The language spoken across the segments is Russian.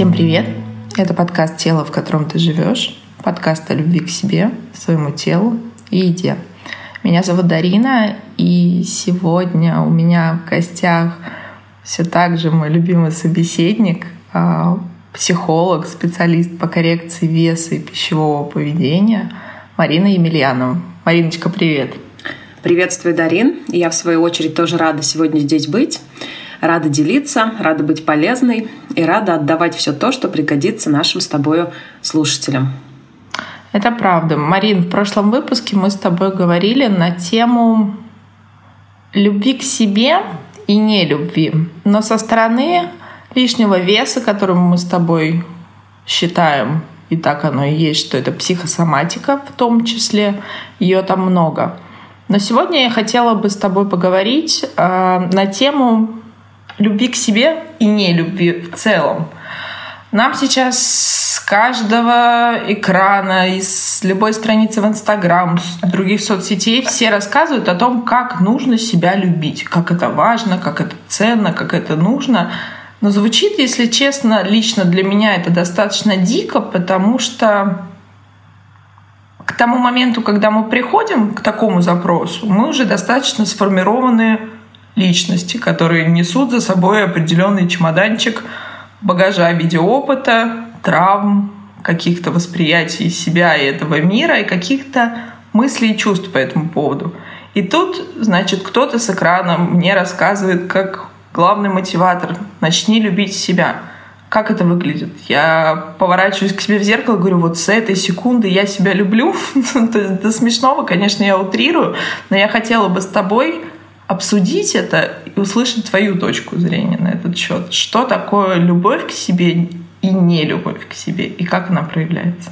Всем привет! Это подкаст «Тело, в котором ты живешь», подкаст о любви к себе, своему телу и еде. Меня зовут Дарина, и сегодня у меня в гостях все так же мой любимый собеседник, а, психолог, специалист по коррекции веса и пищевого поведения Марина Емельянова. Мариночка, привет! Приветствую, Дарин. Я, в свою очередь, тоже рада сегодня здесь быть рада делиться, рада быть полезной и рада отдавать все то, что пригодится нашим с тобой слушателям. Это правда. Марин, в прошлом выпуске мы с тобой говорили на тему любви к себе и не любви. Но со стороны лишнего веса, который мы с тобой считаем, и так оно и есть, что это психосоматика в том числе, ее там много. Но сегодня я хотела бы с тобой поговорить э, на тему любви к себе и не любви в целом. Нам сейчас с каждого экрана, из любой страницы в Инстаграм, с других соцсетей все рассказывают о том, как нужно себя любить, как это важно, как это ценно, как это нужно. Но звучит, если честно, лично для меня это достаточно дико, потому что к тому моменту, когда мы приходим к такому запросу, мы уже достаточно сформированы личности, которые несут за собой определенный чемоданчик багажа в виде опыта, травм, каких-то восприятий себя и этого мира и каких-то мыслей и чувств по этому поводу. И тут, значит, кто-то с экрана мне рассказывает, как главный мотиватор «начни любить себя». Как это выглядит? Я поворачиваюсь к себе в зеркало и говорю, вот с этой секунды я себя люблю. До смешного, конечно, я утрирую, но я хотела бы с тобой обсудить это и услышать твою точку зрения на этот счет. Что такое любовь к себе и не любовь к себе, и как она проявляется?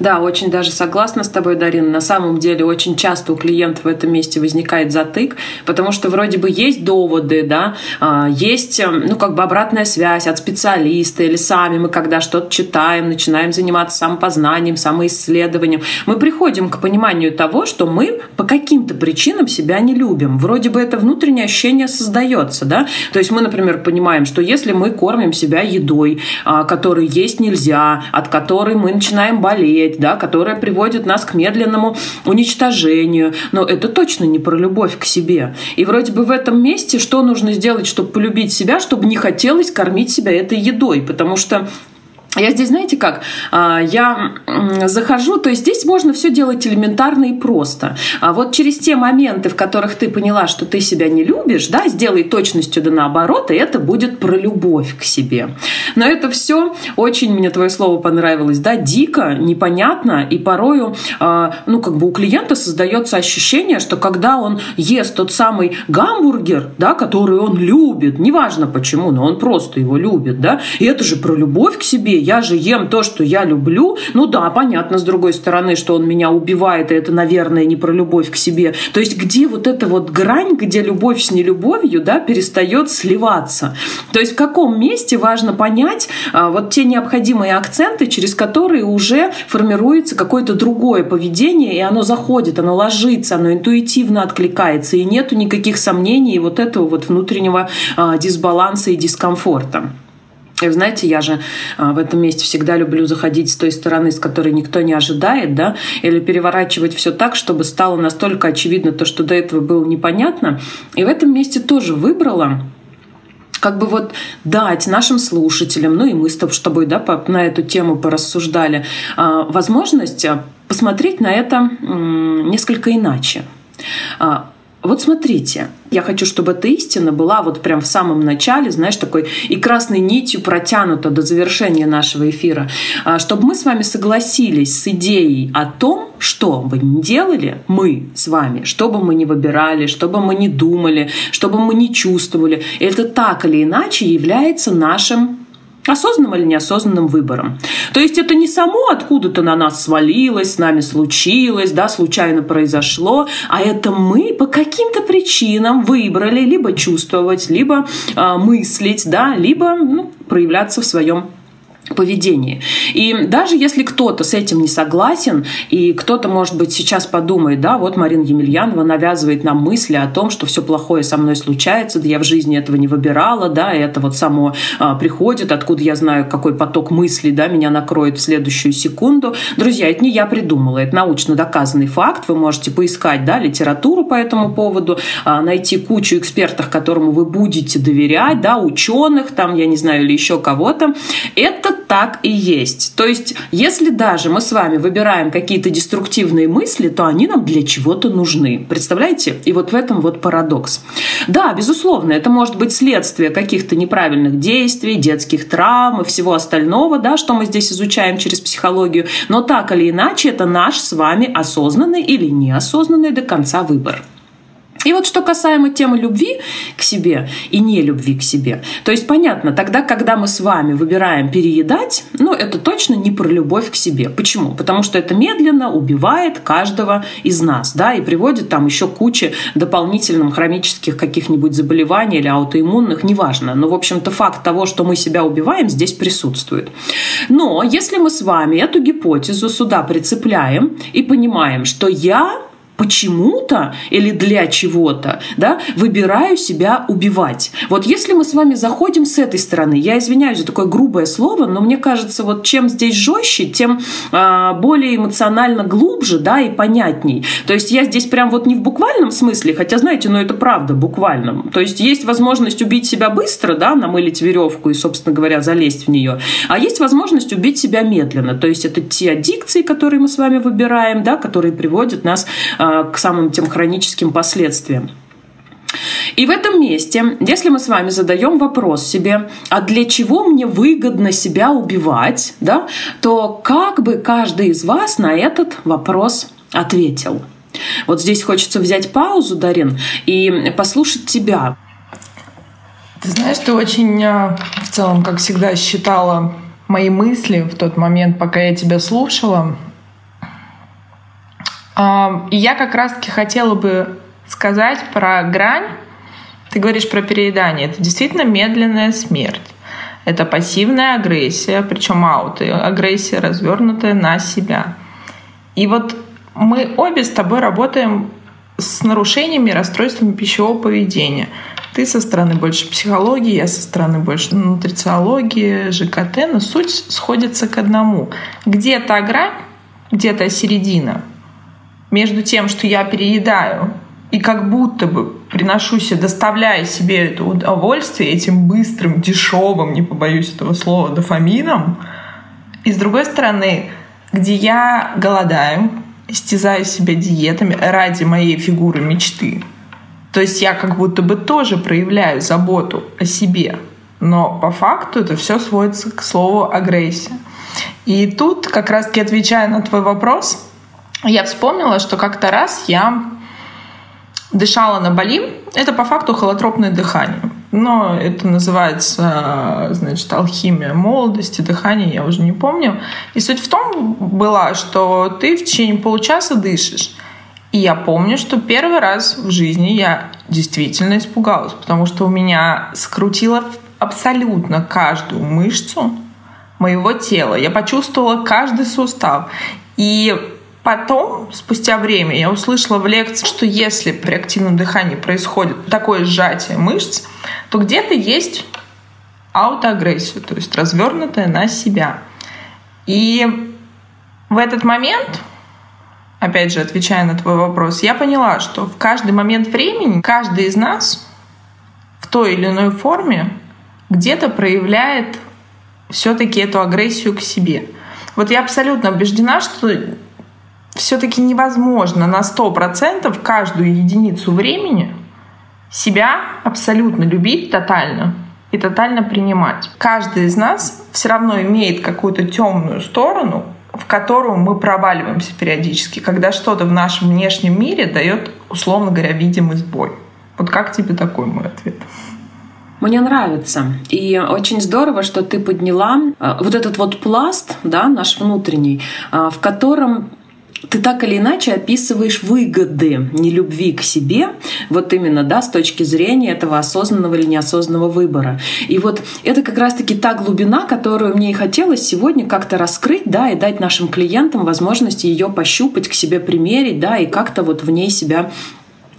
Да, очень даже согласна с тобой, Дарина. На самом деле очень часто у клиентов в этом месте возникает затык, потому что вроде бы есть доводы, да, а, есть, эм, ну, как бы обратная связь от специалиста или сами мы, когда что-то читаем, начинаем заниматься самопознанием, самоисследованием, мы приходим к пониманию того, что мы по каким-то причинам себя не любим. Вроде бы это внутреннее ощущение создается, да. То есть мы, например, понимаем, что если мы кормим себя едой, а, которой есть нельзя, от которой мы начинаем болеть, болеть, да, которая приводит нас к медленному уничтожению. Но это точно не про любовь к себе. И вроде бы в этом месте что нужно сделать, чтобы полюбить себя, чтобы не хотелось кормить себя этой едой? Потому что я здесь, знаете как, а, я захожу, то есть здесь можно все делать элементарно и просто. А вот через те моменты, в которых ты поняла, что ты себя не любишь, да, сделай точностью да наоборот, и это будет про любовь к себе. Но это все очень, мне твое слово понравилось, да, дико, непонятно, и порою, а, ну, как бы у клиента создается ощущение, что когда он ест тот самый гамбургер, да, который он любит, неважно почему, но он просто его любит, да, и это же про любовь к себе, я же ем то, что я люблю. Ну да, понятно, с другой стороны, что он меня убивает, и это, наверное, не про любовь к себе. То есть где вот эта вот грань, где любовь с нелюбовью, да, перестает сливаться. То есть в каком месте важно понять а, вот те необходимые акценты, через которые уже формируется какое-то другое поведение, и оно заходит, оно ложится, оно интуитивно откликается, и нету никаких сомнений и вот этого вот внутреннего а, дисбаланса и дискомфорта. И знаете, я же а, в этом месте всегда люблю заходить с той стороны, с которой никто не ожидает, да, или переворачивать все так, чтобы стало настолько очевидно то, что до этого было непонятно. И в этом месте тоже выбрала как бы вот дать нашим слушателям, ну и мы с тобой, да, на эту тему порассуждали, а, возможность а, посмотреть на это несколько иначе. Вот смотрите, я хочу, чтобы эта истина была вот прям в самом начале, знаешь, такой и красной нитью протянута до завершения нашего эфира, а, чтобы мы с вами согласились с идеей о том, что бы ни делали мы с вами, что бы мы ни выбирали, что бы мы ни думали, что бы мы ни чувствовали, это так или иначе является нашим осознанным или неосознанным выбором. То есть это не само откуда-то на нас свалилось, с нами случилось, да, случайно произошло, а это мы по каким-то причинам выбрали либо чувствовать, либо э, мыслить, да, либо ну, проявляться в своем поведении. И даже если кто-то с этим не согласен, и кто-то, может быть, сейчас подумает, да, вот Марина Емельянова навязывает нам мысли о том, что все плохое со мной случается, да я в жизни этого не выбирала, да, и это вот само а, приходит, откуда я знаю, какой поток мыслей, да, меня накроет в следующую секунду. Друзья, это не я придумала, это научно доказанный факт, вы можете поискать, да, литературу по этому поводу, а, найти кучу экспертов, которому вы будете доверять, да, ученых, там, я не знаю, или еще кого-то. Это так и есть. То есть, если даже мы с вами выбираем какие-то деструктивные мысли, то они нам для чего-то нужны. Представляете? И вот в этом вот парадокс. Да, безусловно, это может быть следствие каких-то неправильных действий, детских травм и всего остального, да, что мы здесь изучаем через психологию. Но так или иначе, это наш с вами осознанный или неосознанный до конца выбор. И вот что касаемо темы любви к себе и не любви к себе, то есть понятно, тогда, когда мы с вами выбираем переедать, ну, это точно не про любовь к себе. Почему? Потому что это медленно убивает каждого из нас, да, и приводит там еще куче дополнительных хронических каких-нибудь заболеваний или аутоиммунных, неважно. Но, в общем-то, факт того, что мы себя убиваем, здесь присутствует. Но если мы с вами эту гипотезу сюда прицепляем и понимаем, что я почему-то или для чего-то, да, выбираю себя убивать. Вот если мы с вами заходим с этой стороны, я извиняюсь за такое грубое слово, но мне кажется, вот чем здесь жестче, тем э, более эмоционально глубже, да, и понятней. То есть я здесь прям вот не в буквальном смысле, хотя, знаете, ну это правда буквальном. То есть есть возможность убить себя быстро, да, намылить веревку и, собственно говоря, залезть в нее, а есть возможность убить себя медленно. То есть это те аддикции, которые мы с вами выбираем, да, которые приводят нас э, к самым тем хроническим последствиям. И в этом месте, если мы с вами задаем вопрос себе, а для чего мне выгодно себя убивать, да, то как бы каждый из вас на этот вопрос ответил? Вот здесь хочется взять паузу, Дарин, и послушать тебя. Ты знаешь, ты очень а, в целом, как всегда, считала мои мысли в тот момент, пока я тебя слушала. И я как раз-таки хотела бы сказать про грань. Ты говоришь про переедание. Это действительно медленная смерть. Это пассивная агрессия, причем ауты, агрессия, развернутая на себя. И вот мы обе с тобой работаем с нарушениями, расстройствами пищевого поведения. Ты со стороны больше психологии, я со стороны больше нутрициологии, ЖКТ, но суть сходится к одному. Где-то грань, где-то середина между тем, что я переедаю и как будто бы приношу себе, доставляя себе это удовольствие этим быстрым, дешевым, не побоюсь этого слова, дофамином, и с другой стороны, где я голодаю, истязаю себя диетами ради моей фигуры мечты. То есть я как будто бы тоже проявляю заботу о себе, но по факту это все сводится к слову агрессия. И тут, как раз-таки отвечая на твой вопрос, я вспомнила, что как-то раз я дышала на Бали. Это по факту холотропное дыхание. Но это называется, значит, алхимия молодости, дыхания, я уже не помню. И суть в том была, что ты в течение получаса дышишь. И я помню, что первый раз в жизни я действительно испугалась, потому что у меня скрутило абсолютно каждую мышцу моего тела. Я почувствовала каждый сустав. И Потом, спустя время, я услышала в лекции, что если при активном дыхании происходит такое сжатие мышц, то где-то есть аутоагрессия, то есть развернутая на себя. И в этот момент, опять же, отвечая на твой вопрос, я поняла, что в каждый момент времени каждый из нас в той или иной форме где-то проявляет все-таки эту агрессию к себе. Вот я абсолютно убеждена, что все-таки невозможно на 100% каждую единицу времени себя абсолютно любить тотально и тотально принимать. Каждый из нас все равно имеет какую-то темную сторону, в которую мы проваливаемся периодически, когда что-то в нашем внешнем мире дает, условно говоря, видимый сбой. Вот как тебе такой мой ответ? Мне нравится. И очень здорово, что ты подняла э, вот этот вот пласт, да, наш внутренний, э, в котором ты так или иначе описываешь выгоды нелюбви к себе, вот именно, да, с точки зрения этого осознанного или неосознанного выбора. И вот это как раз-таки та глубина, которую мне и хотелось сегодня как-то раскрыть, да, и дать нашим клиентам возможность ее пощупать, к себе примерить, да, и как-то вот в ней себя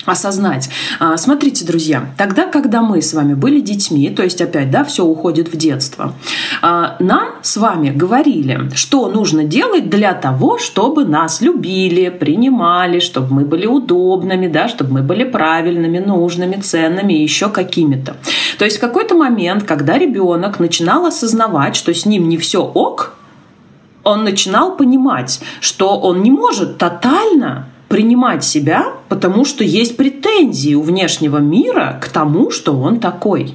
осознать. А, смотрите, друзья, тогда, когда мы с вами были детьми, то есть опять, да, все уходит в детство, а, нам с вами говорили, что нужно делать для того, чтобы нас любили, принимали, чтобы мы были удобными, да, чтобы мы были правильными, нужными, ценными еще какими-то. То есть в какой-то момент, когда ребенок начинал осознавать, что с ним не все ок, он начинал понимать, что он не может тотально принимать себя, потому что есть претензии у внешнего мира к тому, что он такой.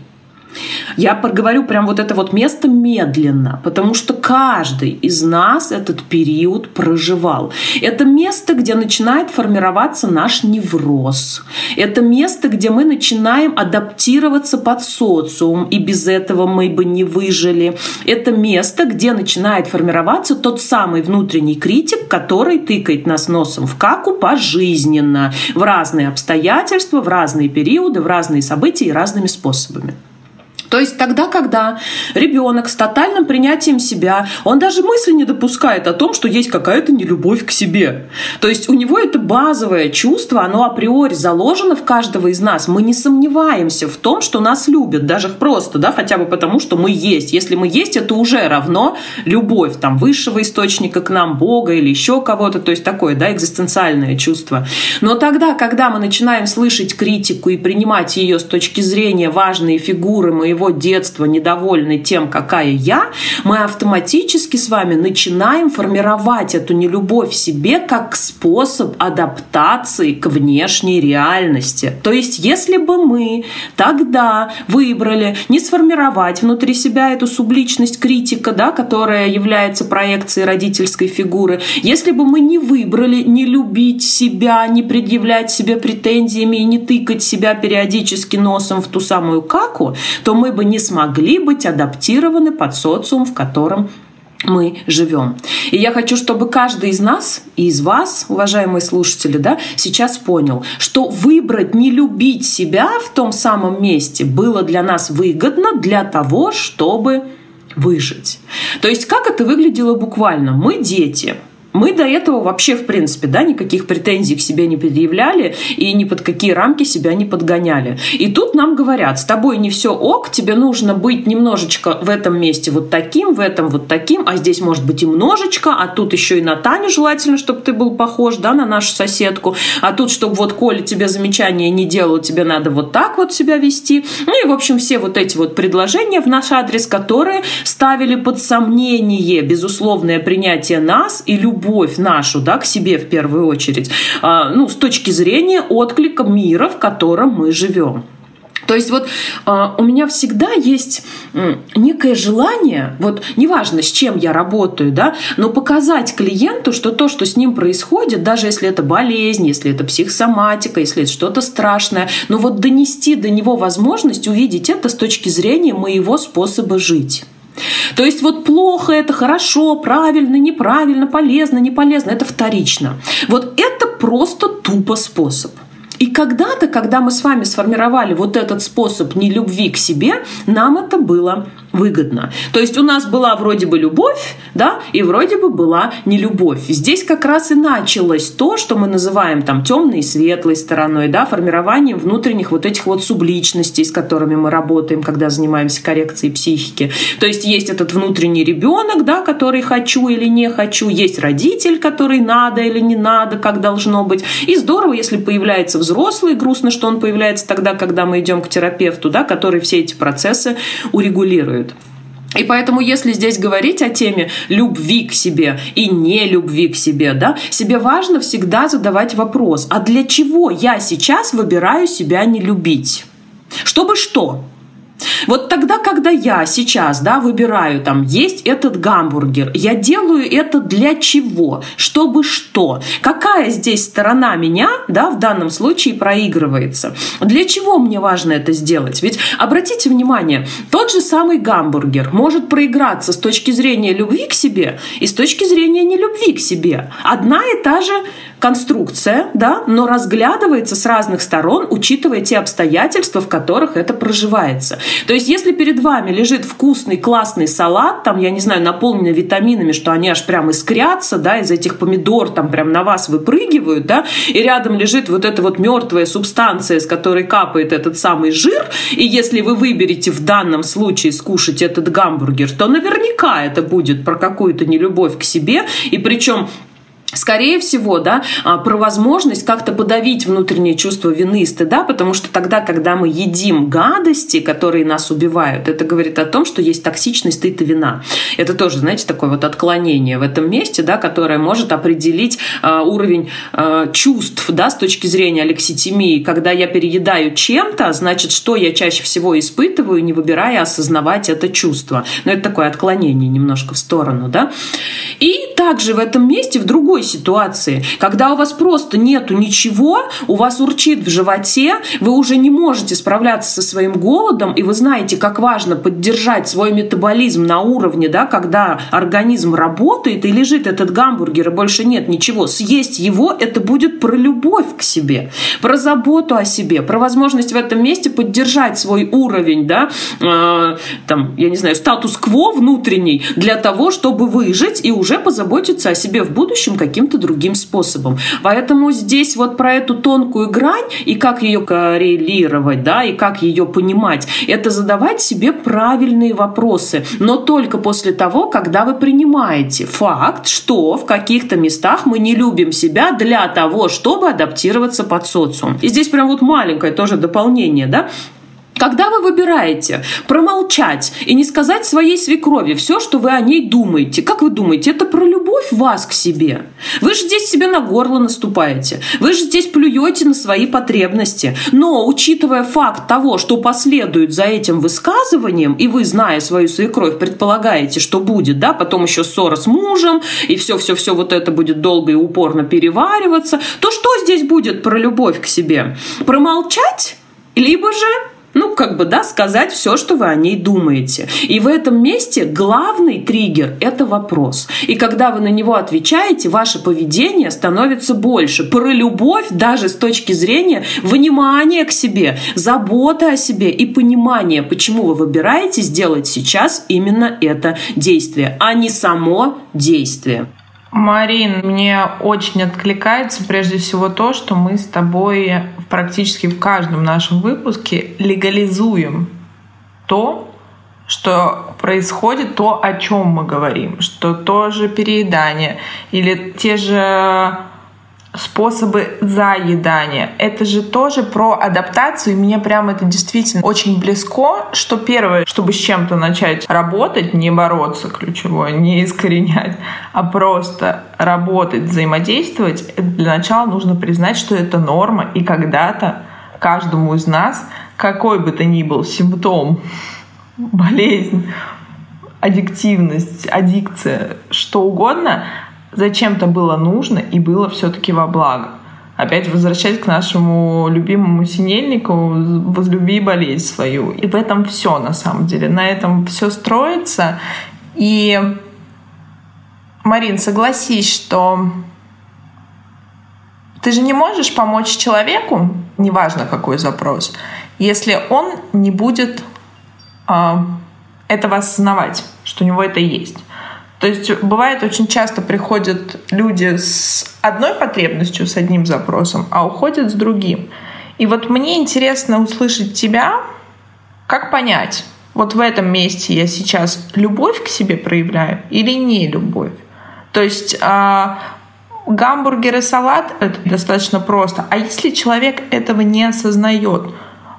Я проговорю прям вот это вот место медленно, потому что каждый из нас этот период проживал. Это место, где начинает формироваться наш невроз. Это место, где мы начинаем адаптироваться под социум, и без этого мы бы не выжили. Это место, где начинает формироваться тот самый внутренний критик, который тыкает нас носом в каку пожизненно, в разные обстоятельства, в разные периоды, в разные события и разными способами. То есть тогда, когда ребенок с тотальным принятием себя, он даже мысли не допускает о том, что есть какая-то нелюбовь к себе. То есть у него это базовое чувство, оно априори заложено в каждого из нас. Мы не сомневаемся в том, что нас любят, даже просто, да, хотя бы потому, что мы есть. Если мы есть, это уже равно любовь там высшего источника к нам, Бога или еще кого-то, то есть такое, да, экзистенциальное чувство. Но тогда, когда мы начинаем слышать критику и принимать ее с точки зрения важные фигуры моего моего детства недовольны тем, какая я, мы автоматически с вами начинаем формировать эту нелюбовь в себе как способ адаптации к внешней реальности. То есть, если бы мы тогда выбрали не сформировать внутри себя эту субличность критика, да, которая является проекцией родительской фигуры, если бы мы не выбрали не любить себя, не предъявлять себе претензиями и не тыкать себя периодически носом в ту самую каку, то мы мы бы не смогли быть адаптированы под социум, в котором мы живем. И я хочу, чтобы каждый из нас и из вас, уважаемые слушатели, да, сейчас понял, что выбрать не любить себя в том самом месте было для нас выгодно для того, чтобы выжить. То есть как это выглядело буквально? Мы дети, мы до этого вообще, в принципе, да, никаких претензий к себе не предъявляли и ни под какие рамки себя не подгоняли. И тут нам говорят, с тобой не все ок, тебе нужно быть немножечко в этом месте вот таким, в этом вот таким, а здесь может быть и множечко, а тут еще и на Таню желательно, чтобы ты был похож, да, на нашу соседку, а тут, чтобы вот Коля тебе замечания не делал, тебе надо вот так вот себя вести. Ну и, в общем, все вот эти вот предложения в наш адрес, которые ставили под сомнение безусловное принятие нас и любовь любовь нашу да, к себе в первую очередь, а, ну, с точки зрения отклика мира, в котором мы живем. То есть вот э, у меня всегда есть э, некое желание, вот неважно, с чем я работаю, да, но показать клиенту, что то, что с ним происходит, даже если это болезнь, если это психосоматика, если это что-то страшное, но вот донести до него возможность увидеть это с точки зрения моего способа жить. То есть вот плохо это, хорошо, правильно, неправильно, полезно, не полезно, это вторично. Вот это просто тупо способ. И когда-то, когда мы с вами сформировали вот этот способ нелюбви к себе, нам это было выгодно. То есть у нас была вроде бы любовь, да, и вроде бы была не любовь. Здесь как раз и началось то, что мы называем там темной и светлой стороной, да, формированием внутренних вот этих вот субличностей, с которыми мы работаем, когда занимаемся коррекцией психики. То есть есть этот внутренний ребенок, да, который хочу или не хочу, есть родитель, который надо или не надо, как должно быть. И здорово, если появляется взрослый, грустно, что он появляется тогда, когда мы идем к терапевту, да, который все эти процессы урегулирует. И поэтому, если здесь говорить о теме любви к себе и не любви к себе, да, себе важно всегда задавать вопрос, а для чего я сейчас выбираю себя не любить? Чтобы что? Вот тогда, когда я сейчас, да, выбираю там есть этот гамбургер, я делаю это для чего? Чтобы что? Какая здесь сторона меня, да, в данном случае проигрывается? Для чего мне важно это сделать? Ведь обратите внимание, тот же самый гамбургер может проиграться с точки зрения любви к себе и с точки зрения нелюбви к себе. Одна и та же конструкция, да, но разглядывается с разных сторон, учитывая те обстоятельства, в которых это проживается. То есть, если перед вами лежит вкусный, классный салат, там, я не знаю, наполненный витаминами, что они аж прям искрятся, да, из этих помидор там прям на вас выпрыгивают, да, и рядом лежит вот эта вот мертвая субстанция, с которой капает этот самый жир, и если вы выберете в данном случае скушать этот гамбургер, то наверняка это будет про какую-то нелюбовь к себе, и причем Скорее всего, да, а, про возможность как-то подавить внутреннее чувство вины и стыда, потому что тогда, когда мы едим гадости, которые нас убивают, это говорит о том, что есть токсичность, стыд и вина. Это тоже, знаете, такое вот отклонение в этом месте, да, которое может определить э, уровень э, чувств, да, с точки зрения алекситимии. Когда я переедаю чем-то, значит, что я чаще всего испытываю, не выбирая осознавать это чувство. Но это такое отклонение немножко в сторону, да. И также в этом месте в другой ситуации, когда у вас просто нету ничего, у вас урчит в животе, вы уже не можете справляться со своим голодом, и вы знаете, как важно поддержать свой метаболизм на уровне, да, когда организм работает и лежит этот гамбургер, и больше нет ничего. Съесть его – это будет про любовь к себе, про заботу о себе, про возможность в этом месте поддержать свой уровень, да, э, там, я не знаю, статус-кво внутренний для того, чтобы выжить и уже позаботиться заботиться о себе в будущем каким-то другим способом. Поэтому здесь вот про эту тонкую грань и как ее коррелировать, да, и как ее понимать, это задавать себе правильные вопросы, но только после того, когда вы принимаете факт, что в каких-то местах мы не любим себя для того, чтобы адаптироваться под социум. И здесь прям вот маленькое тоже дополнение, да, когда вы выбираете промолчать и не сказать своей свекрови все, что вы о ней думаете, как вы думаете, это про любовь вас к себе? Вы же здесь себе на горло наступаете, вы же здесь плюете на свои потребности. Но, учитывая факт того, что последует за этим высказыванием, и вы, зная свою свекровь, предполагаете, что будет, да, потом еще ссора с мужем, и все-все-все вот это будет долго и упорно перевариваться, то что здесь будет про любовь к себе? Промолчать? Либо же ну, как бы, да, сказать все, что вы о ней думаете. И в этом месте главный триггер – это вопрос. И когда вы на него отвечаете, ваше поведение становится больше. Про любовь даже с точки зрения внимания к себе, заботы о себе и понимания, почему вы выбираете сделать сейчас именно это действие, а не само действие. Марин, мне очень откликается прежде всего то, что мы с тобой практически в каждом нашем выпуске легализуем то, что происходит, то, о чем мы говорим, что тоже переедание или те же способы заедания. Это же тоже про адаптацию, и мне прям это действительно очень близко, что первое, чтобы с чем-то начать работать, не бороться ключевое, не искоренять, а просто работать, взаимодействовать, для начала нужно признать, что это норма, и когда-то каждому из нас, какой бы то ни был симптом, болезнь, аддиктивность, аддикция, что угодно — зачем-то было нужно и было все-таки во благо. Опять возвращаясь к нашему любимому синельнику, возлюби болезнь свою. И в этом все на самом деле. На этом все строится. И, Марин, согласись, что ты же не можешь помочь человеку, неважно какой запрос, если он не будет э, этого осознавать, что у него это есть. То есть бывает очень часто приходят люди с одной потребностью, с одним запросом, а уходят с другим. И вот мне интересно услышать тебя, как понять, вот в этом месте я сейчас любовь к себе проявляю или не любовь. То есть э, гамбургер и салат — это достаточно просто. А если человек этого не осознает,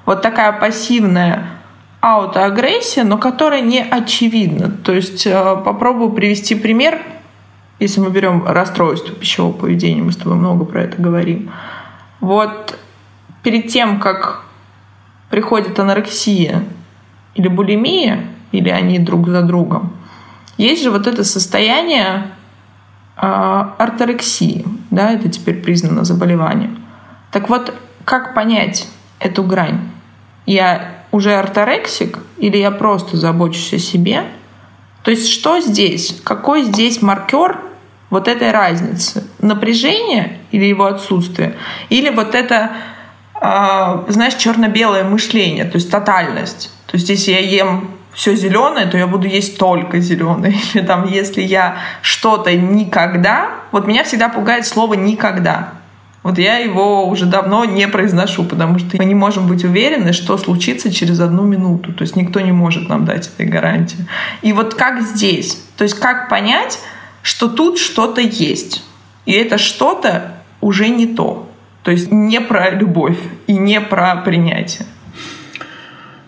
вот такая пассивная аутоагрессия, но которая не очевидна. То есть э, попробую привести пример, если мы берем расстройство пищевого поведения, мы с тобой много про это говорим. Вот перед тем, как приходит анорексия, или булимия, или они друг за другом, есть же вот это состояние э, орторексии, да, это теперь признано заболеванием. Так вот, как понять эту грань? Я уже орторексик или я просто забочусь о себе? То есть что здесь? Какой здесь маркер вот этой разницы? Напряжение или его отсутствие? Или вот это, э, знаешь, черно-белое мышление, то есть тотальность? То есть если я ем все зеленое, то я буду есть только зеленое. Или там, если я что-то никогда, вот меня всегда пугает слово никогда. Вот я его уже давно не произношу, потому что мы не можем быть уверены, что случится через одну минуту. То есть никто не может нам дать этой гарантии. И вот как здесь? То есть как понять, что тут что-то есть? И это что-то уже не то. То есть не про любовь и не про принятие.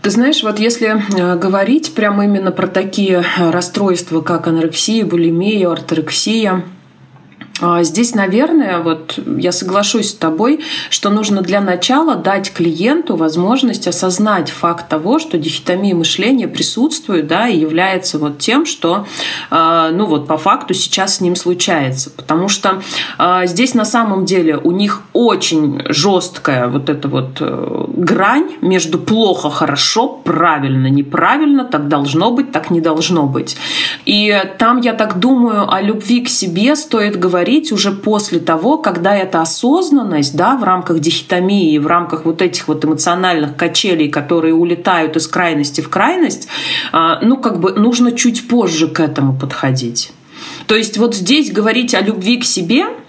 Ты знаешь, вот если э, говорить прямо именно про такие э, расстройства, как анорексия, булимия, орторексия, здесь, наверное, вот я соглашусь с тобой, что нужно для начала дать клиенту возможность осознать факт того, что дихотомия мышления присутствует, да, и является вот тем, что, а, ну вот по факту сейчас с ним случается, потому что а, здесь на самом деле у них очень жесткая вот эта вот э, грань между плохо, хорошо, правильно, неправильно, так должно быть, так не должно быть. И там, я так думаю, о любви к себе стоит говорить говорить уже после того, когда эта осознанность да, в рамках дихотомии, в рамках вот этих вот эмоциональных качелей, которые улетают из крайности в крайность, а, ну как бы нужно чуть позже к этому подходить. То есть вот здесь говорить о любви к себе –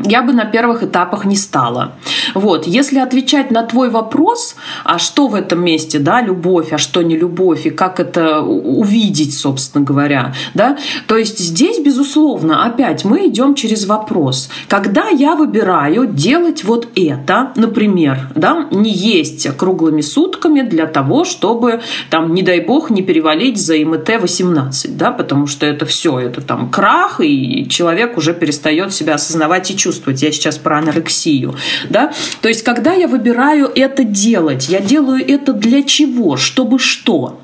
я бы на первых этапах не стала. Вот. Если отвечать на твой вопрос, а что в этом месте, да, любовь, а что не любовь, и как это увидеть, собственно говоря, да, то есть здесь, безусловно, опять мы идем через вопрос. Когда я выбираю делать вот это, например, да, не есть круглыми сутками для того, чтобы, там, не дай бог, не перевалить за МТ-18, да, потому что это все, это там крах, и человек уже перестает себя осознавать и чувствовать. Я сейчас про анорексию. Да? То есть, когда я выбираю это делать, я делаю это для чего? Чтобы что?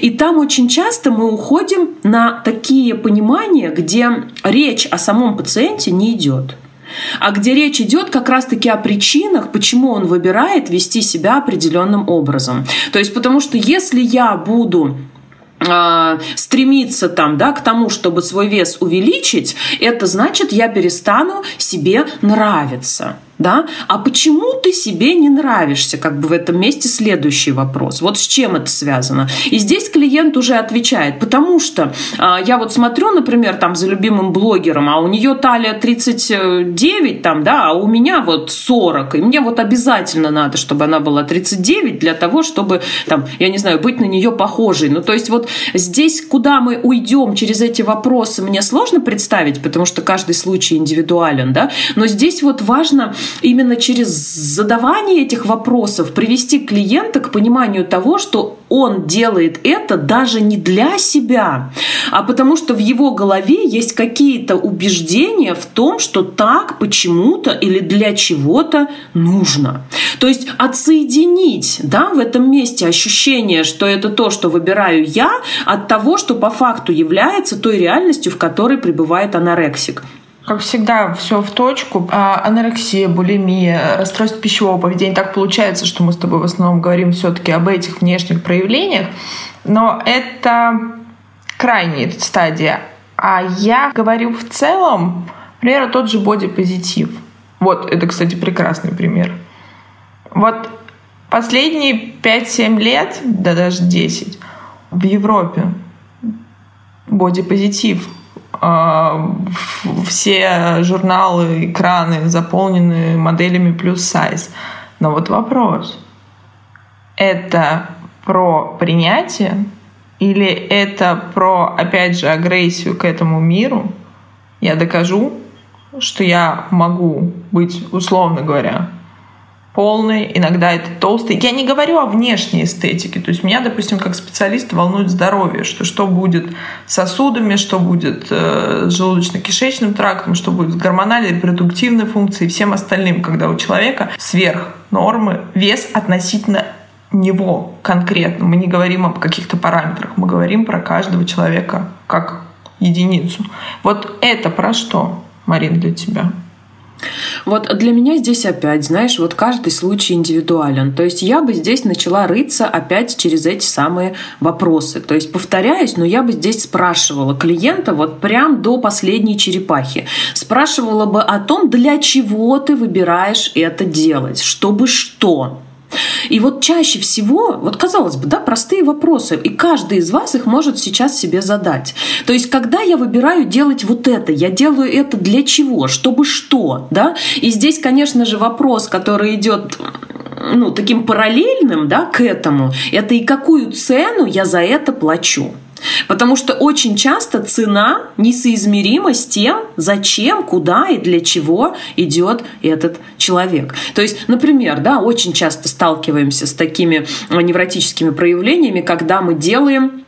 И там очень часто мы уходим на такие понимания, где речь о самом пациенте не идет а где речь идет как раз-таки о причинах, почему он выбирает вести себя определенным образом. То есть потому что если я буду стремиться там, да, к тому, чтобы свой вес увеличить, это значит, я перестану себе нравиться да? А почему ты себе не нравишься? Как бы в этом месте следующий вопрос. Вот с чем это связано? И здесь клиент уже отвечает, потому что а, я вот смотрю, например, там за любимым блогером, а у нее талия 39 там, да, а у меня вот 40, и мне вот обязательно надо, чтобы она была 39 для того, чтобы там, я не знаю, быть на нее похожей. Ну, то есть вот здесь, куда мы уйдем через эти вопросы, мне сложно представить, потому что каждый случай индивидуален, да, но здесь вот важно именно через задавание этих вопросов привести клиента к пониманию того, что он делает это даже не для себя, а потому что в его голове есть какие-то убеждения в том, что так почему-то или для чего-то нужно. То есть отсоединить да, в этом месте ощущение, что это то, что выбираю я, от того, что по факту является той реальностью, в которой пребывает анорексик. Как всегда, все в точку. А, анорексия, булимия, расстройство пищевого поведения. Так получается, что мы с тобой в основном говорим все-таки об этих внешних проявлениях. Но это крайняя стадия. А я говорю в целом, например, тот же бодипозитив. Вот, это, кстати, прекрасный пример. Вот последние 5-7 лет, да даже 10, в Европе бодипозитив все журналы, экраны заполнены моделями плюс сайз. Но вот вопрос. Это про принятие или это про, опять же, агрессию к этому миру? Я докажу, что я могу быть, условно говоря, полный, иногда это толстый. Я не говорю о внешней эстетике. То есть меня, допустим, как специалист волнует здоровье, что что будет с сосудами, что будет э, с желудочно-кишечным трактом, что будет с гормональной, репродуктивной функцией и всем остальным, когда у человека сверх нормы вес относительно него конкретно. Мы не говорим об каких-то параметрах, мы говорим про каждого человека как единицу. Вот это про что, Марин, для тебя? Вот для меня здесь опять, знаешь, вот каждый случай индивидуален. То есть я бы здесь начала рыться опять через эти самые вопросы. То есть повторяюсь, но я бы здесь спрашивала клиента вот прям до последней черепахи. Спрашивала бы о том, для чего ты выбираешь это делать, чтобы что. И вот чаще всего, вот казалось бы, да, простые вопросы, и каждый из вас их может сейчас себе задать. То есть, когда я выбираю делать вот это, я делаю это для чего, чтобы что, да? И здесь, конечно же, вопрос, который идет ну, таким параллельным да, к этому, это и какую цену я за это плачу. Потому что очень часто цена несоизмерима с тем, зачем, куда и для чего идет этот человек. То есть, например, да, очень часто сталкиваемся с такими невротическими проявлениями, когда мы делаем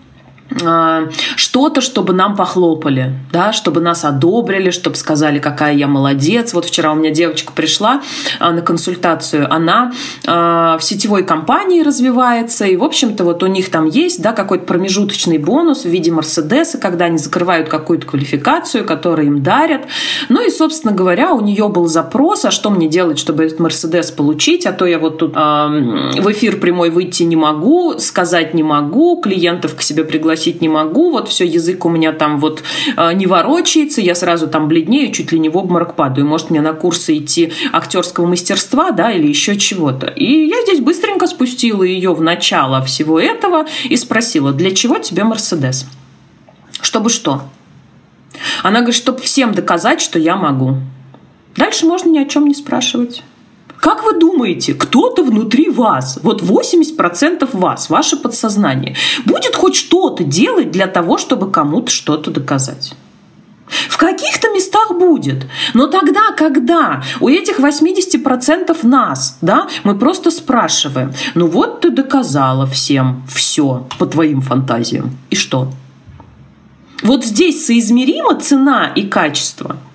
что-то, чтобы нам похлопали, да, чтобы нас одобрили, чтобы сказали, какая я молодец. Вот вчера у меня девочка пришла а, на консультацию, она а, в сетевой компании развивается, и, в общем-то, вот у них там есть, да, какой-то промежуточный бонус в виде Мерседеса, когда они закрывают какую-то квалификацию, которую им дарят. Ну и, собственно говоря, у нее был запрос, а что мне делать, чтобы этот Мерседес получить, а то я вот тут в эфир прямой выйти не могу, сказать не могу, клиентов к себе пригласить пригласить не могу, вот все, язык у меня там вот э, не ворочается, я сразу там бледнею, чуть ли не в обморок падаю. Может, мне на курсы идти актерского мастерства, да, или еще чего-то. И я здесь быстренько спустила ее в начало всего этого и спросила, для чего тебе Мерседес? Чтобы что? Она говорит, чтобы всем доказать, что я могу. Дальше можно ни о чем не спрашивать. Как вы думаете, кто-то внутри вас, вот 80% вас, ваше подсознание, будет хоть что-то делать для того, чтобы кому-то что-то доказать? В каких-то местах будет. Но тогда, когда у этих 80% нас, да, мы просто спрашиваем, ну вот ты доказала всем все по твоим фантазиям. И что? Вот здесь соизмерима цена и качество –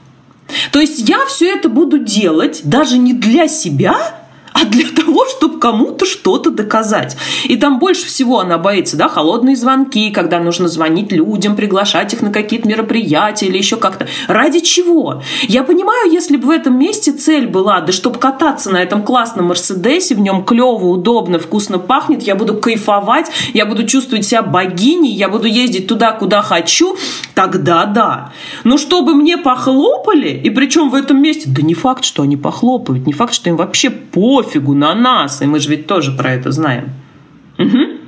то есть я все это буду делать даже не для себя, а для того, чтобы кому-то что-то доказать. И там больше всего она боится, да, холодные звонки, когда нужно звонить людям, приглашать их на какие-то мероприятия или еще как-то. Ради чего? Я понимаю, если бы в этом месте цель была, да чтобы кататься на этом классном Мерседесе, в нем клево, удобно, вкусно пахнет, я буду кайфовать, я буду чувствовать себя богиней, я буду ездить туда, куда хочу, тогда да. Но чтобы мне похлопали, и причем в этом месте, да не факт, что они похлопают, не факт, что им вообще пофиг, пофигу на нас, и мы же ведь тоже про это знаем. Угу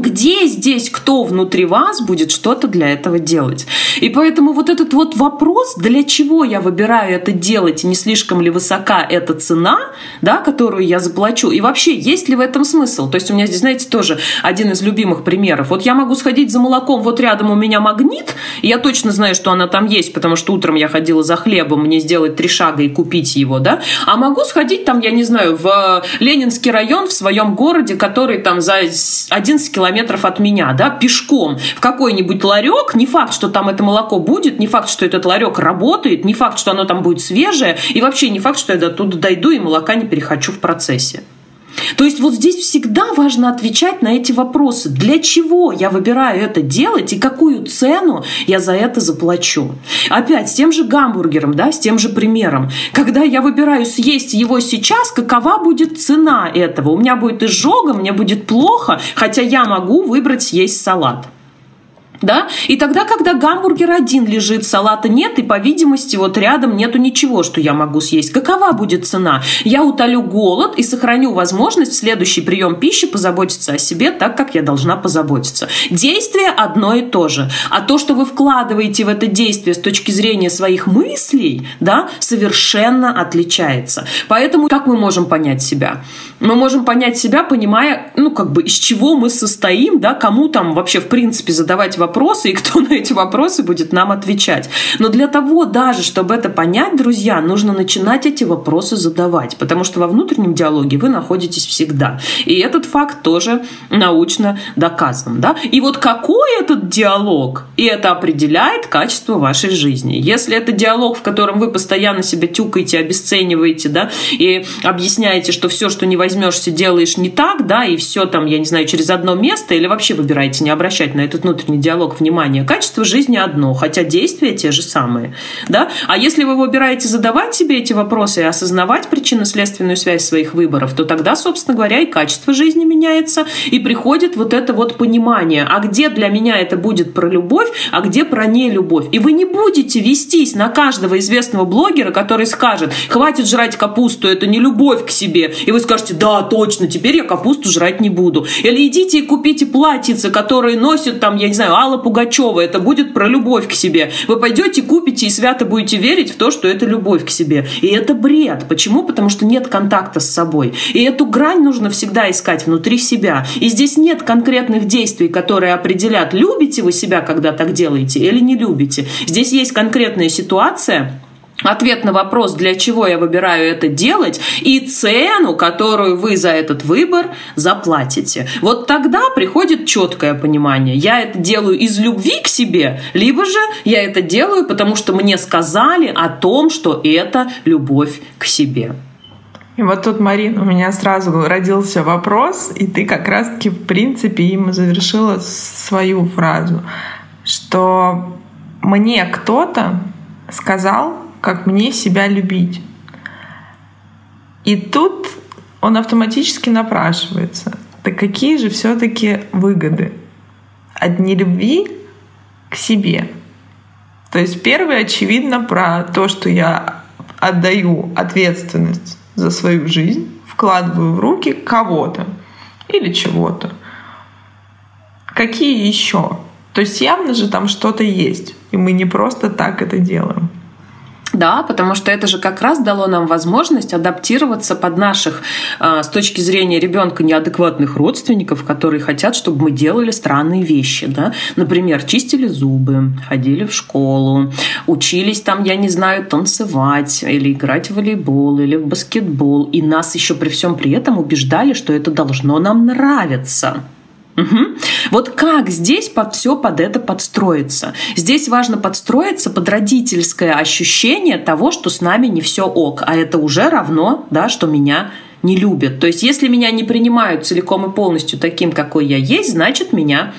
где здесь кто внутри вас будет что-то для этого делать. И поэтому вот этот вот вопрос, для чего я выбираю это делать, не слишком ли высока эта цена, да, которую я заплачу, и вообще есть ли в этом смысл. То есть у меня здесь, знаете, тоже один из любимых примеров. Вот я могу сходить за молоком, вот рядом у меня магнит, и я точно знаю, что она там есть, потому что утром я ходила за хлебом, мне сделать три шага и купить его, да, а могу сходить там, я не знаю, в Ленинский район в своем городе, который там за 11 километров километров от меня, да, пешком в какой-нибудь ларек, не факт, что там это молоко будет, не факт, что этот ларек работает, не факт, что оно там будет свежее, и вообще не факт, что я до туда дойду и молока не перехочу в процессе. То есть вот здесь всегда важно отвечать на эти вопросы. Для чего я выбираю это делать и какую цену я за это заплачу? Опять с тем же гамбургером, да, с тем же примером. Когда я выбираю съесть его сейчас, какова будет цена этого? У меня будет изжога, мне будет плохо, хотя я могу выбрать съесть салат да? И тогда, когда гамбургер один лежит, салата нет, и, по видимости, вот рядом нету ничего, что я могу съесть. Какова будет цена? Я утолю голод и сохраню возможность в следующий прием пищи позаботиться о себе так, как я должна позаботиться. Действие одно и то же. А то, что вы вкладываете в это действие с точки зрения своих мыслей, да, совершенно отличается. Поэтому как мы можем понять себя? Мы можем понять себя, понимая, ну, как бы, из чего мы состоим, да, кому там вообще, в принципе, задавать вопрос вопросы и кто на эти вопросы будет нам отвечать. Но для того даже, чтобы это понять, друзья, нужно начинать эти вопросы задавать, потому что во внутреннем диалоге вы находитесь всегда. И этот факт тоже научно доказан. Да? И вот какой этот диалог, и это определяет качество вашей жизни. Если это диалог, в котором вы постоянно себя тюкаете, обесцениваете, да, и объясняете, что все, что не возьмешься, делаешь не так, да, и все там, я не знаю, через одно место, или вообще выбираете не обращать на этот внутренний диалог внимания. Качество жизни одно, хотя действия те же самые, да. А если вы выбираете задавать себе эти вопросы и осознавать причинно-следственную связь своих выборов, то тогда, собственно говоря, и качество жизни меняется, и приходит вот это вот понимание, а где для меня это будет про любовь, а где про нелюбовь. И вы не будете вестись на каждого известного блогера, который скажет, хватит жрать капусту, это не любовь к себе. И вы скажете, да, точно, теперь я капусту жрать не буду. Или идите и купите платьице, которые носит там, я не знаю, Алла Пугачева, это будет про любовь к себе. Вы пойдете, купите и свято будете верить в то, что это любовь к себе. И это бред. Почему? Потому что нет контакта с собой. И эту грань нужно всегда искать внутри себя. И здесь нет конкретных действий, которые определят, любите вы себя, когда так делаете, или не любите. Здесь есть конкретная ситуация, ответ на вопрос, для чего я выбираю это делать, и цену, которую вы за этот выбор заплатите. Вот тогда приходит четкое понимание. Я это делаю из любви к себе, либо же я это делаю, потому что мне сказали о том, что это любовь к себе. И вот тут, Марин, у меня сразу родился вопрос, и ты как раз-таки, в принципе, им завершила свою фразу, что мне кто-то сказал, как мне себя любить. И тут он автоматически напрашивается. Так какие же все-таки выгоды от нелюбви к себе? То есть первый очевидно про то, что я отдаю ответственность за свою жизнь, вкладываю в руки кого-то или чего-то. Какие еще? То есть явно же там что-то есть, и мы не просто так это делаем. Да, потому что это же как раз дало нам возможность адаптироваться под наших, а, с точки зрения ребенка, неадекватных родственников, которые хотят, чтобы мы делали странные вещи. Да? Например, чистили зубы, ходили в школу, учились там, я не знаю, танцевать или играть в волейбол или в баскетбол. И нас еще при всем при этом убеждали, что это должно нам нравиться. Угу. Вот как здесь под все под это подстроиться? Здесь важно подстроиться под родительское ощущение того, что с нами не все ок, а это уже равно, да, что меня не любят. То есть, если меня не принимают целиком и полностью таким, какой я есть, значит, меня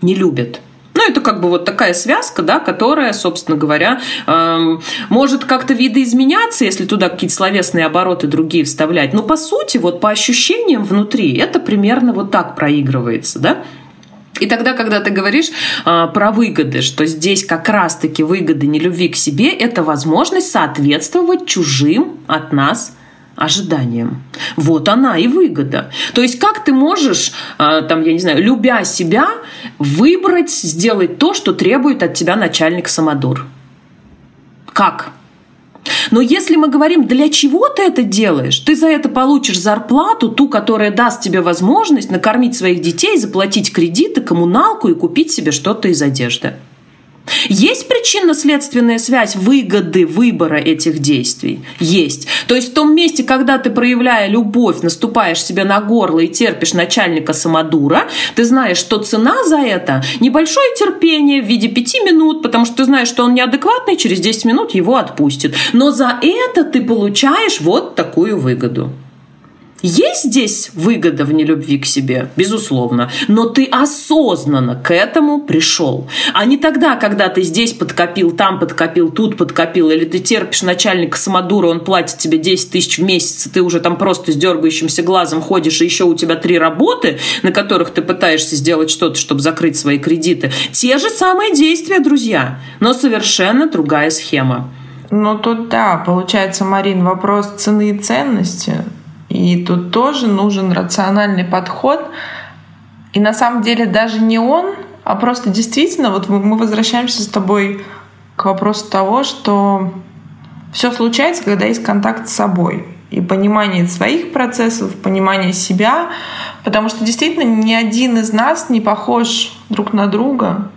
не любят. Ну, это как бы вот такая связка, да, которая, собственно говоря, эм, может как-то видоизменяться, если туда какие-то словесные обороты другие вставлять. Но по сути, вот по ощущениям внутри, это примерно вот так проигрывается, да. И тогда, когда ты говоришь э, про выгоды, что здесь как раз-таки выгоды не любви к себе, это возможность соответствовать чужим от нас ожиданиям. Вот она и выгода. То есть как ты можешь, а, там, я не знаю, любя себя, выбрать, сделать то, что требует от тебя начальник Самодур? Как? Но если мы говорим, для чего ты это делаешь, ты за это получишь зарплату, ту, которая даст тебе возможность накормить своих детей, заплатить кредиты, коммуналку и купить себе что-то из одежды. Есть причинно-следственная связь выгоды выбора этих действий? Есть. То есть в том месте, когда ты, проявляя любовь, наступаешь себе на горло и терпишь начальника самодура, ты знаешь, что цена за это небольшое терпение в виде пяти минут, потому что ты знаешь, что он неадекватный, через 10 минут его отпустит. Но за это ты получаешь вот такую выгоду. Есть здесь выгода в нелюбви к себе, безусловно, но ты осознанно к этому пришел. А не тогда, когда ты здесь подкопил, там подкопил, тут подкопил, или ты терпишь начальника самодура, он платит тебе 10 тысяч в месяц, и ты уже там просто с дергающимся глазом ходишь, и еще у тебя три работы, на которых ты пытаешься сделать что-то, чтобы закрыть свои кредиты. Те же самые действия, друзья, но совершенно другая схема. Ну тут да, получается, Марин, вопрос цены и ценности и тут тоже нужен рациональный подход. И на самом деле даже не он, а просто действительно, вот мы возвращаемся с тобой к вопросу того, что все случается, когда есть контакт с собой и понимание своих процессов, понимание себя, потому что действительно ни один из нас не похож друг на друга.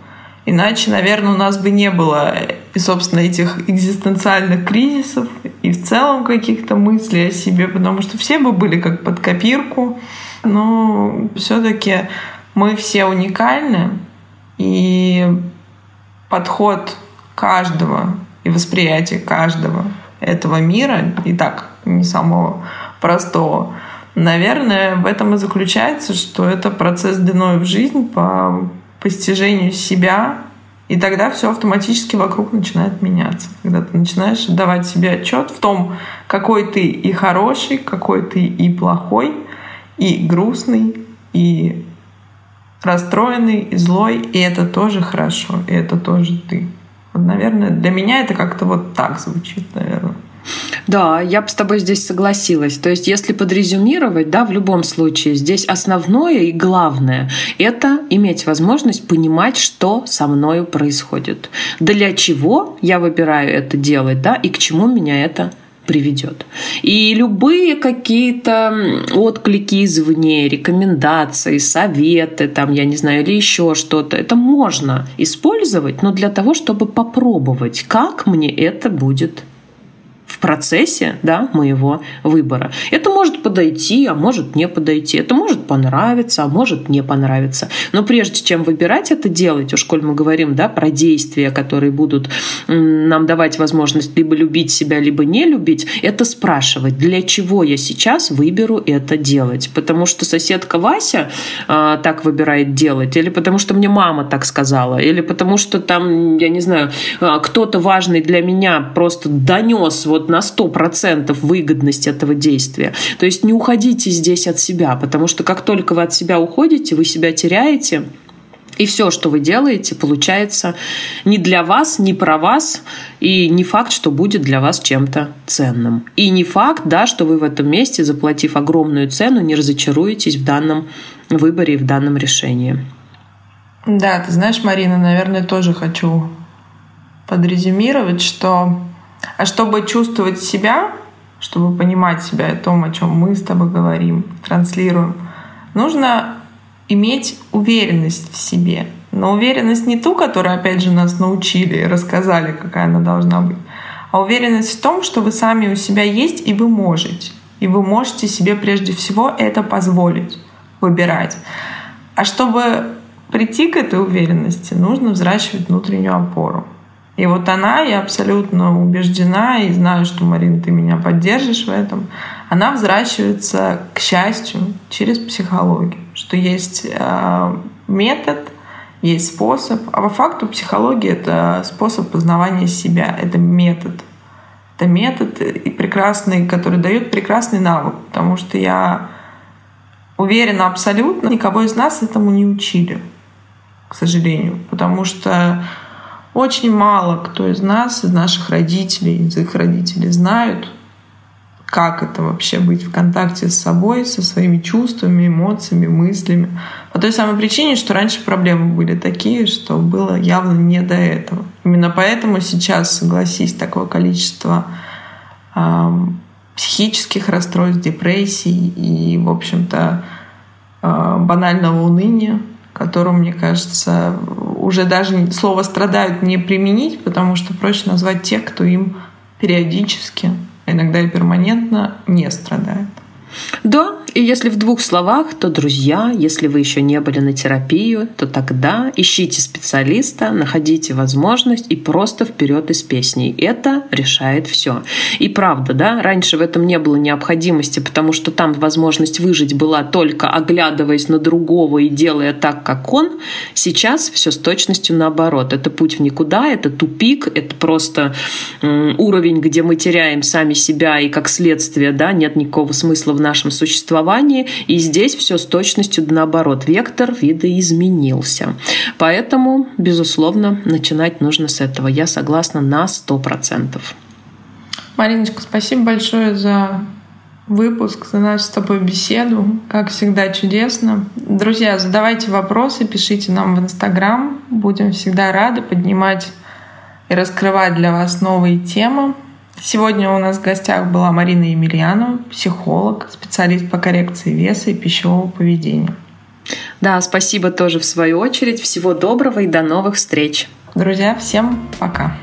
Иначе, наверное, у нас бы не было, и, собственно, этих экзистенциальных кризисов и в целом каких-то мыслей о себе, потому что все бы были как под копирку. Но все-таки мы все уникальны, и подход каждого и восприятие каждого этого мира, и так не самого простого, наверное, в этом и заключается, что это процесс длиной в жизнь по постижению себя, и тогда все автоматически вокруг начинает меняться. Когда ты начинаешь давать себе отчет в том, какой ты и хороший, какой ты и плохой, и грустный, и расстроенный, и злой, и это тоже хорошо, и это тоже ты. Вот, наверное, для меня это как-то вот так звучит, наверное. Да, я бы с тобой здесь согласилась. То есть, если подрезюмировать, да, в любом случае, здесь основное и главное — это иметь возможность понимать, что со мною происходит. Для чего я выбираю это делать, да, и к чему меня это приведет. И любые какие-то отклики извне, рекомендации, советы, там, я не знаю, или еще что-то, это можно использовать, но для того, чтобы попробовать, как мне это будет процессе да, моего выбора. Это может подойти, а может не подойти. Это может понравиться, а может не понравиться. Но прежде чем выбирать это делать, уж коль мы говорим да, про действия, которые будут нам давать возможность либо любить себя, либо не любить, это спрашивать, для чего я сейчас выберу это делать. Потому что соседка Вася э, так выбирает делать, или потому что мне мама так сказала, или потому что там, я не знаю, а, кто-то важный для меня просто донес вот на 100% выгодность этого действия. То есть не уходите здесь от себя, потому что как только вы от себя уходите, вы себя теряете, и все, что вы делаете, получается не для вас, не про вас, и не факт, что будет для вас чем-то ценным. И не факт, да, что вы в этом месте, заплатив огромную цену, не разочаруетесь в данном выборе и в данном решении. Да, ты знаешь, Марина, наверное, тоже хочу подрезюмировать, что а чтобы чувствовать себя, чтобы понимать себя о том, о чем мы с тобой говорим, транслируем, нужно иметь уверенность в себе. Но уверенность не ту, которую, опять же, нас научили и рассказали, какая она должна быть, а уверенность в том, что вы сами у себя есть и вы можете. И вы можете себе прежде всего это позволить, выбирать. А чтобы прийти к этой уверенности, нужно взращивать внутреннюю опору. И вот она, я абсолютно убеждена и знаю, что, Марина, ты меня поддержишь в этом, она взращивается, к счастью, через психологию. Что есть э, метод, есть способ. А по факту психология — это способ познавания себя, это метод. Это метод и прекрасный, который дает прекрасный навык, потому что я уверена абсолютно, никого из нас этому не учили, к сожалению, потому что очень мало кто из нас, из наших родителей, из их родителей знают, как это вообще быть в контакте с собой, со своими чувствами, эмоциями, мыслями. По той самой причине, что раньше проблемы были такие, что было явно не до этого. Именно поэтому сейчас, согласись, такое количество э, психических расстройств, депрессий и, в общем-то, э, банального уныния, которому, мне кажется, уже даже слово «страдают» не применить, потому что проще назвать тех, кто им периодически, иногда и перманентно не страдает. Да, и если в двух словах, то, друзья, если вы еще не были на терапию, то тогда ищите специалиста, находите возможность и просто вперед из песней. Это решает все. И правда, да, раньше в этом не было необходимости, потому что там возможность выжить была только оглядываясь на другого и делая так, как он. Сейчас все с точностью наоборот. Это путь в никуда, это тупик, это просто уровень, где мы теряем сами себя и как следствие, да, нет никакого смысла в нашем существовании, и здесь все с точностью наоборот. Вектор видоизменился. Поэтому, безусловно, начинать нужно с этого. Я согласна на 100%. Мариночка, спасибо большое за выпуск, за нашу с тобой беседу. Как всегда, чудесно. Друзья, задавайте вопросы, пишите нам в Инстаграм. Будем всегда рады поднимать и раскрывать для вас новые темы. Сегодня у нас в гостях была Марина Емельянова, психолог, специалист по коррекции веса и пищевого поведения. Да, спасибо тоже в свою очередь. Всего доброго и до новых встреч. Друзья, всем пока.